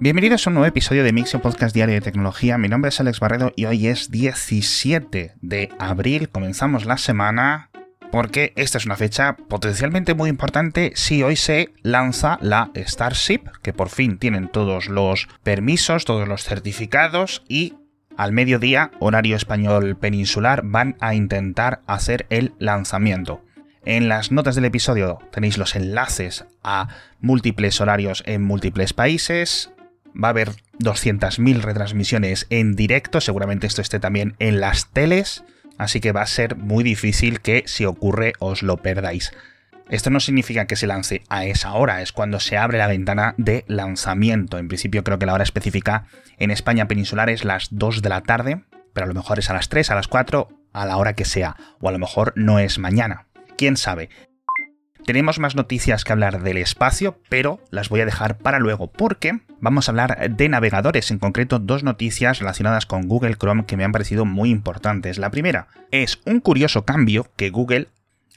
Bienvenidos a un nuevo episodio de Mixio Podcast Diario de Tecnología. Mi nombre es Alex Barredo y hoy es 17 de abril. Comenzamos la semana porque esta es una fecha potencialmente muy importante si hoy se lanza la Starship, que por fin tienen todos los permisos, todos los certificados y al mediodía, horario español peninsular, van a intentar hacer el lanzamiento. En las notas del episodio tenéis los enlaces a múltiples horarios en múltiples países. Va a haber 200.000 retransmisiones en directo, seguramente esto esté también en las teles, así que va a ser muy difícil que si ocurre os lo perdáis. Esto no significa que se lance a esa hora, es cuando se abre la ventana de lanzamiento. En principio creo que la hora específica en España peninsular es las 2 de la tarde, pero a lo mejor es a las 3, a las 4, a la hora que sea, o a lo mejor no es mañana. ¿Quién sabe? Tenemos más noticias que hablar del espacio, pero las voy a dejar para luego porque vamos a hablar de navegadores, en concreto dos noticias relacionadas con Google Chrome que me han parecido muy importantes. La primera es un curioso cambio que Google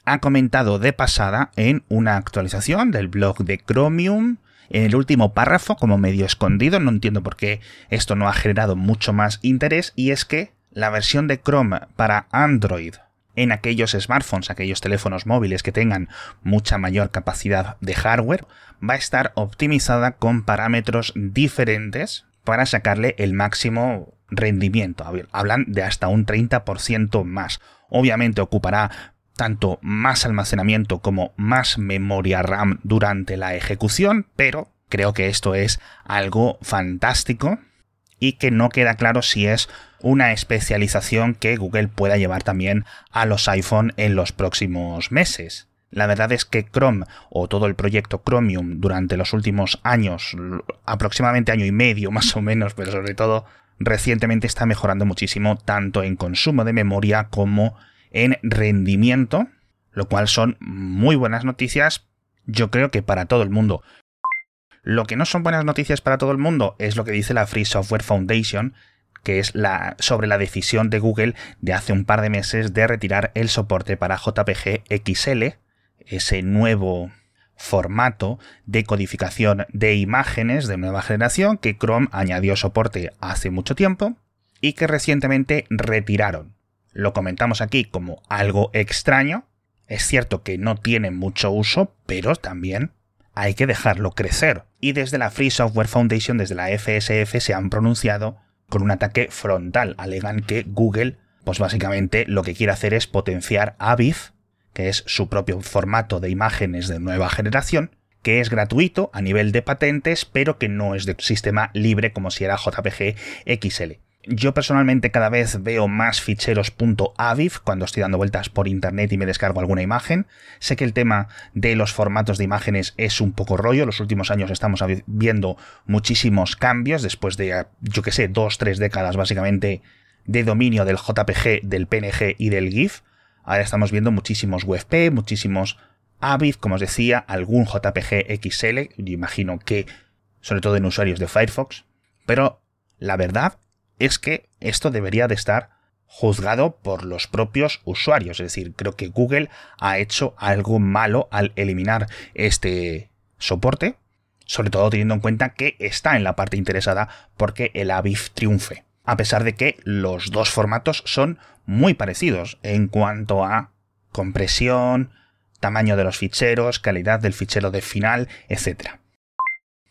ha comentado de pasada en una actualización del blog de Chromium. En el último párrafo, como medio escondido, no entiendo por qué esto no ha generado mucho más interés, y es que la versión de Chrome para Android en aquellos smartphones, aquellos teléfonos móviles que tengan mucha mayor capacidad de hardware, va a estar optimizada con parámetros diferentes para sacarle el máximo rendimiento. Hablan de hasta un 30% más. Obviamente ocupará tanto más almacenamiento como más memoria RAM durante la ejecución, pero creo que esto es algo fantástico y que no queda claro si es una especialización que Google pueda llevar también a los iPhone en los próximos meses. La verdad es que Chrome o todo el proyecto Chromium durante los últimos años, aproximadamente año y medio más o menos, pero sobre todo recientemente está mejorando muchísimo tanto en consumo de memoria como en rendimiento, lo cual son muy buenas noticias, yo creo que para todo el mundo. Lo que no son buenas noticias para todo el mundo es lo que dice la Free Software Foundation, que es la, sobre la decisión de Google de hace un par de meses de retirar el soporte para JPG XL, ese nuevo formato de codificación de imágenes de nueva generación que Chrome añadió soporte hace mucho tiempo y que recientemente retiraron lo comentamos aquí como algo extraño. Es cierto que no tiene mucho uso, pero también hay que dejarlo crecer. Y desde la Free Software Foundation, desde la FSF, se han pronunciado con un ataque frontal. Alegan que Google, pues básicamente lo que quiere hacer es potenciar Aviv, que es su propio formato de imágenes de nueva generación, que es gratuito a nivel de patentes, pero que no es de sistema libre como si era JPG XL. Yo personalmente cada vez veo más ficheros .aviv cuando estoy dando vueltas por internet y me descargo alguna imagen. Sé que el tema de los formatos de imágenes es un poco rollo. Los últimos años estamos viendo muchísimos cambios después de, yo que sé, dos, tres décadas básicamente de dominio del JPG, del PNG y del GIF. Ahora estamos viendo muchísimos WebP, muchísimos AVIF, como os decía, algún JPG XL, yo imagino que sobre todo en usuarios de Firefox. Pero la verdad es que esto debería de estar juzgado por los propios usuarios. Es decir, creo que Google ha hecho algo malo al eliminar este soporte, sobre todo teniendo en cuenta que está en la parte interesada porque el AVIF triunfe. A pesar de que los dos formatos son muy parecidos en cuanto a compresión, tamaño de los ficheros, calidad del fichero de final, etc.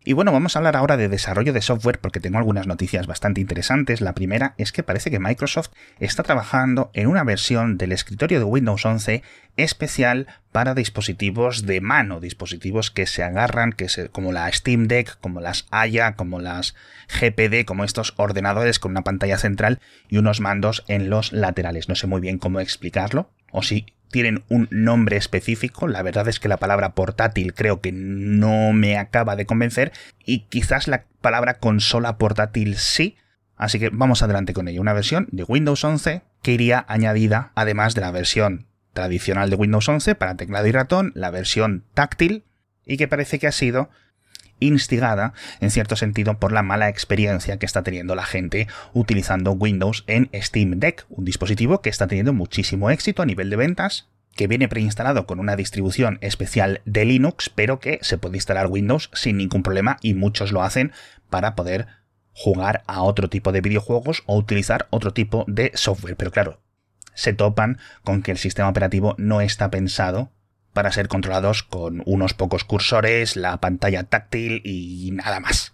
Y bueno, vamos a hablar ahora de desarrollo de software porque tengo algunas noticias bastante interesantes. La primera es que parece que Microsoft está trabajando en una versión del escritorio de Windows 11 especial para dispositivos de mano, dispositivos que se agarran, que se, como la Steam Deck, como las Aya, como las GPD, como estos ordenadores con una pantalla central y unos mandos en los laterales. No sé muy bien cómo explicarlo, o si tienen un nombre específico. La verdad es que la palabra portátil creo que no me acaba de convencer y quizás la palabra consola portátil sí. Así que vamos adelante con ello. Una versión de Windows 11 que iría añadida además de la versión tradicional de Windows 11 para teclado y ratón, la versión táctil y que parece que ha sido instigada, en cierto sentido, por la mala experiencia que está teniendo la gente utilizando Windows en Steam Deck, un dispositivo que está teniendo muchísimo éxito a nivel de ventas que viene preinstalado con una distribución especial de Linux, pero que se puede instalar Windows sin ningún problema y muchos lo hacen para poder jugar a otro tipo de videojuegos o utilizar otro tipo de software. Pero claro, se topan con que el sistema operativo no está pensado para ser controlados con unos pocos cursores, la pantalla táctil y nada más.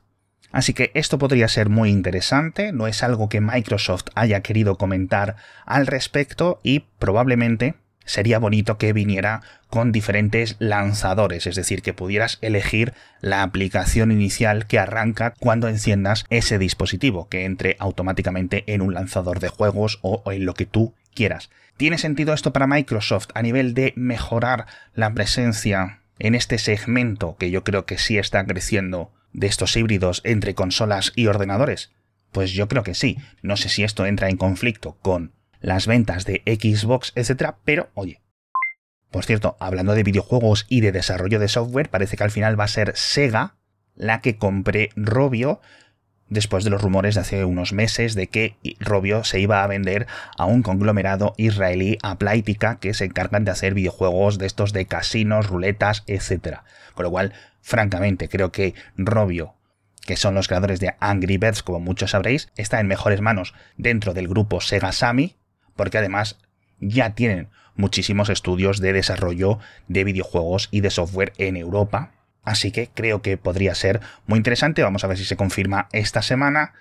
Así que esto podría ser muy interesante, no es algo que Microsoft haya querido comentar al respecto y probablemente sería bonito que viniera con diferentes lanzadores, es decir, que pudieras elegir la aplicación inicial que arranca cuando enciendas ese dispositivo, que entre automáticamente en un lanzador de juegos o en lo que tú quieras. ¿Tiene sentido esto para Microsoft a nivel de mejorar la presencia en este segmento que yo creo que sí está creciendo de estos híbridos entre consolas y ordenadores? Pues yo creo que sí. No sé si esto entra en conflicto con las ventas de Xbox, etc. Pero, oye. Por cierto, hablando de videojuegos y de desarrollo de software, parece que al final va a ser Sega la que compre Robio, después de los rumores de hace unos meses de que Robio se iba a vender a un conglomerado israelí Aplaitica que se encargan de hacer videojuegos de estos de casinos, ruletas, etc. Con lo cual, francamente, creo que Robio que son los creadores de Angry Birds, como muchos sabréis, está en mejores manos dentro del grupo Sega Sammy, porque además ya tienen muchísimos estudios de desarrollo de videojuegos y de software en Europa. Así que creo que podría ser muy interesante. Vamos a ver si se confirma esta semana.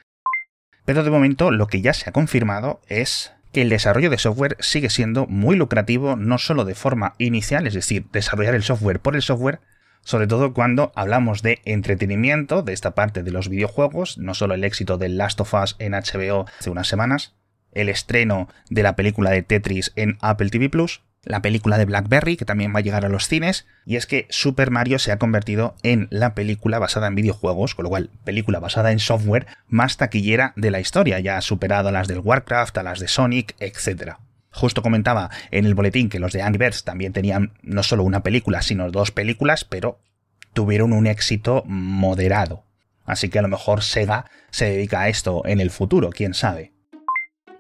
Pero de momento lo que ya se ha confirmado es que el desarrollo de software sigue siendo muy lucrativo no solo de forma inicial, es decir, desarrollar el software por el software, sobre todo cuando hablamos de entretenimiento, de esta parte de los videojuegos, no solo el éxito del Last of Us en HBO hace unas semanas, el estreno de la película de Tetris en Apple TV Plus, la película de Blackberry, que también va a llegar a los cines, y es que Super Mario se ha convertido en la película basada en videojuegos, con lo cual, película basada en software más taquillera de la historia, ya ha superado a las del Warcraft, a las de Sonic, etc. Justo comentaba en el boletín que los de Angry Birds también tenían no solo una película, sino dos películas, pero tuvieron un éxito moderado. Así que a lo mejor Sega se dedica a esto en el futuro, quién sabe.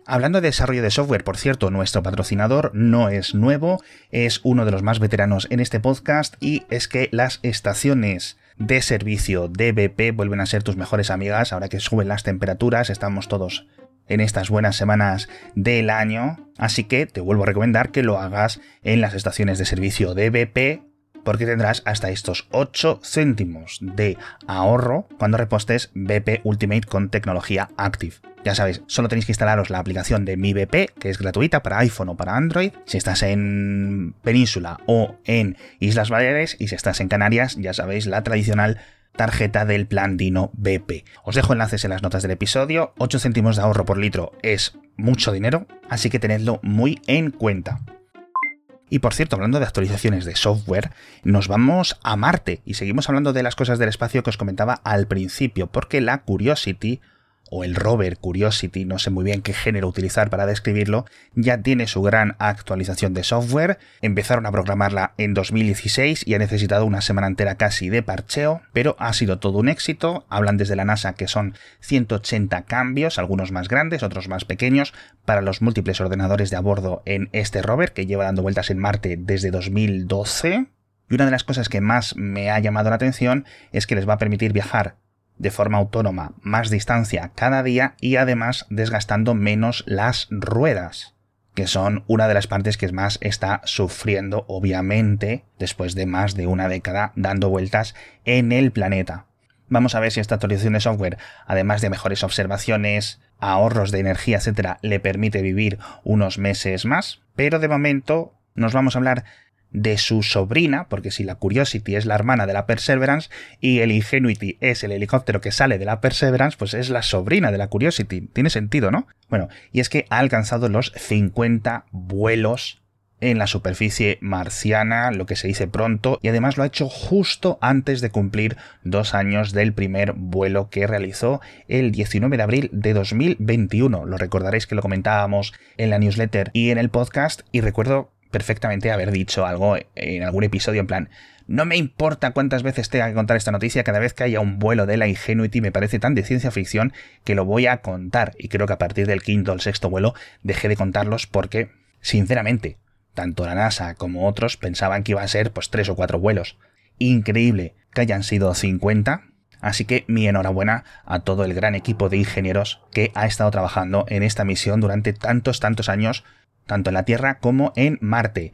Hablando de desarrollo de software, por cierto, nuestro patrocinador no es nuevo, es uno de los más veteranos en este podcast y es que las estaciones de servicio de BP vuelven a ser tus mejores amigas ahora que suben las temperaturas, estamos todos en estas buenas semanas del año, así que te vuelvo a recomendar que lo hagas en las estaciones de servicio de BP porque tendrás hasta estos 8 céntimos de ahorro cuando repostes BP Ultimate con tecnología Active. Ya sabéis, solo tenéis que instalaros la aplicación de Mi BP, que es gratuita para iPhone o para Android. Si estás en Península o en Islas Baleares y si estás en Canarias, ya sabéis, la tradicional tarjeta del plan Dino BP. Os dejo enlaces en las notas del episodio. 8 céntimos de ahorro por litro es mucho dinero, así que tenedlo muy en cuenta. Y por cierto, hablando de actualizaciones de software, nos vamos a Marte y seguimos hablando de las cosas del espacio que os comentaba al principio, porque la Curiosity o el rover Curiosity, no sé muy bien qué género utilizar para describirlo, ya tiene su gran actualización de software. Empezaron a programarla en 2016 y ha necesitado una semana entera casi de parcheo, pero ha sido todo un éxito. Hablan desde la NASA que son 180 cambios, algunos más grandes, otros más pequeños, para los múltiples ordenadores de a bordo en este rover que lleva dando vueltas en Marte desde 2012. Y una de las cosas que más me ha llamado la atención es que les va a permitir viajar de forma autónoma más distancia cada día y además desgastando menos las ruedas, que son una de las partes que más está sufriendo obviamente después de más de una década dando vueltas en el planeta. Vamos a ver si esta actualización de software, además de mejores observaciones, ahorros de energía, etcétera, le permite vivir unos meses más, pero de momento nos vamos a hablar de su sobrina, porque si la Curiosity es la hermana de la Perseverance y el Ingenuity es el helicóptero que sale de la Perseverance, pues es la sobrina de la Curiosity. Tiene sentido, ¿no? Bueno, y es que ha alcanzado los 50 vuelos en la superficie marciana, lo que se dice pronto, y además lo ha hecho justo antes de cumplir dos años del primer vuelo que realizó el 19 de abril de 2021. Lo recordaréis que lo comentábamos en la newsletter y en el podcast, y recuerdo perfectamente haber dicho algo en algún episodio en plan, no me importa cuántas veces tenga que contar esta noticia, cada vez que haya un vuelo de la Ingenuity me parece tan de ciencia ficción que lo voy a contar. Y creo que a partir del quinto o el sexto vuelo dejé de contarlos porque, sinceramente, tanto la NASA como otros pensaban que iba a ser pues tres o cuatro vuelos. Increíble que hayan sido 50, así que mi enhorabuena a todo el gran equipo de ingenieros que ha estado trabajando en esta misión durante tantos, tantos años, tanto en la Tierra como en Marte.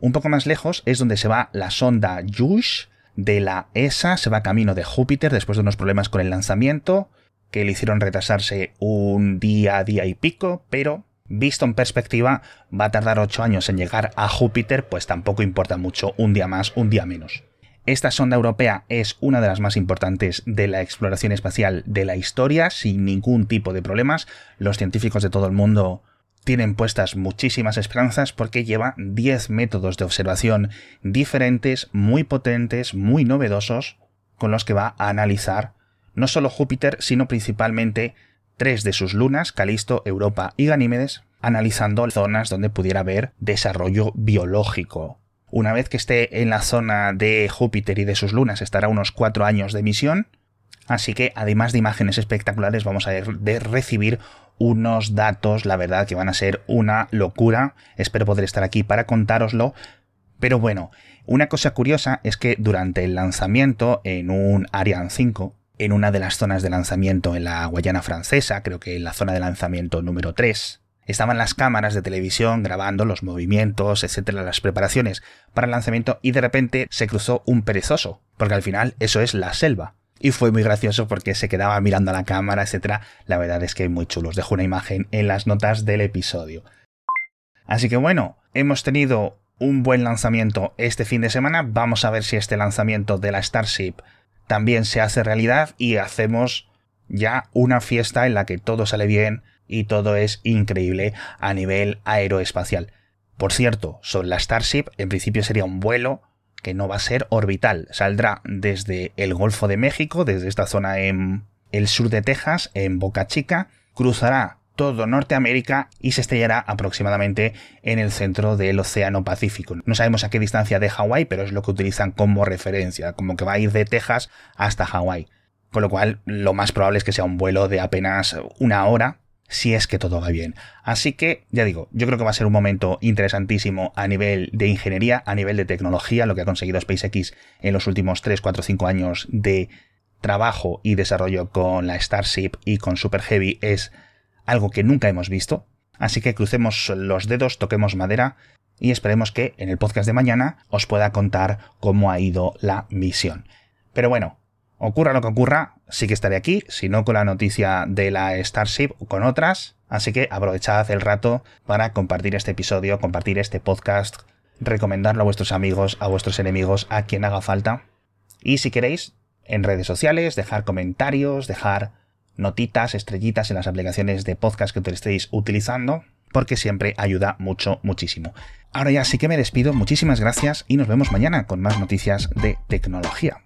Un poco más lejos es donde se va la sonda JUICE de la ESA, se va camino de Júpiter después de unos problemas con el lanzamiento, que le hicieron retrasarse un día, día y pico, pero visto en perspectiva, va a tardar 8 años en llegar a Júpiter, pues tampoco importa mucho un día más, un día menos. Esta sonda europea es una de las más importantes de la exploración espacial de la historia, sin ningún tipo de problemas. Los científicos de todo el mundo tienen puestas muchísimas esperanzas porque lleva 10 métodos de observación diferentes, muy potentes, muy novedosos, con los que va a analizar no solo Júpiter, sino principalmente tres de sus lunas, Calisto, Europa y Ganímedes, analizando zonas donde pudiera haber desarrollo biológico. Una vez que esté en la zona de Júpiter y de sus lunas, estará unos cuatro años de misión, así que además de imágenes espectaculares vamos a recibir unos datos, la verdad que van a ser una locura, espero poder estar aquí para contároslo, pero bueno, una cosa curiosa es que durante el lanzamiento en un Ariane 5, en una de las zonas de lanzamiento en la Guayana francesa, creo que en la zona de lanzamiento número 3. Estaban las cámaras de televisión grabando los movimientos, etcétera, las preparaciones para el lanzamiento y de repente se cruzó un perezoso, porque al final eso es la selva. Y fue muy gracioso porque se quedaba mirando a la cámara, etcétera. La verdad es que muy chulos. Dejo una imagen en las notas del episodio. Así que bueno, hemos tenido un buen lanzamiento este fin de semana. Vamos a ver si este lanzamiento de la Starship también se hace realidad y hacemos ya una fiesta en la que todo sale bien y todo es increíble a nivel aeroespacial. Por cierto, sobre la Starship, en principio sería un vuelo que no va a ser orbital. Saldrá desde el Golfo de México, desde esta zona en el sur de Texas, en Boca Chica, cruzará todo Norteamérica y se estrellará aproximadamente en el centro del Océano Pacífico. No sabemos a qué distancia de Hawái, pero es lo que utilizan como referencia, como que va a ir de Texas hasta Hawái. Con lo cual, lo más probable es que sea un vuelo de apenas una hora, si es que todo va bien. Así que, ya digo, yo creo que va a ser un momento interesantísimo a nivel de ingeniería, a nivel de tecnología, lo que ha conseguido SpaceX en los últimos 3, 4, 5 años de trabajo y desarrollo con la Starship y con Super Heavy es algo que nunca hemos visto. Así que crucemos los dedos, toquemos madera y esperemos que en el podcast de mañana os pueda contar cómo ha ido la misión. Pero bueno, ocurra lo que ocurra, sí que estaré aquí, si no con la noticia de la Starship o con otras. Así que aprovechad el rato para compartir este episodio, compartir este podcast, recomendarlo a vuestros amigos, a vuestros enemigos, a quien haga falta. Y si queréis, en redes sociales, dejar comentarios, dejar notitas, estrellitas en las aplicaciones de podcast que estéis utilizando, porque siempre ayuda mucho, muchísimo. Ahora ya sí que me despido, muchísimas gracias y nos vemos mañana con más noticias de tecnología.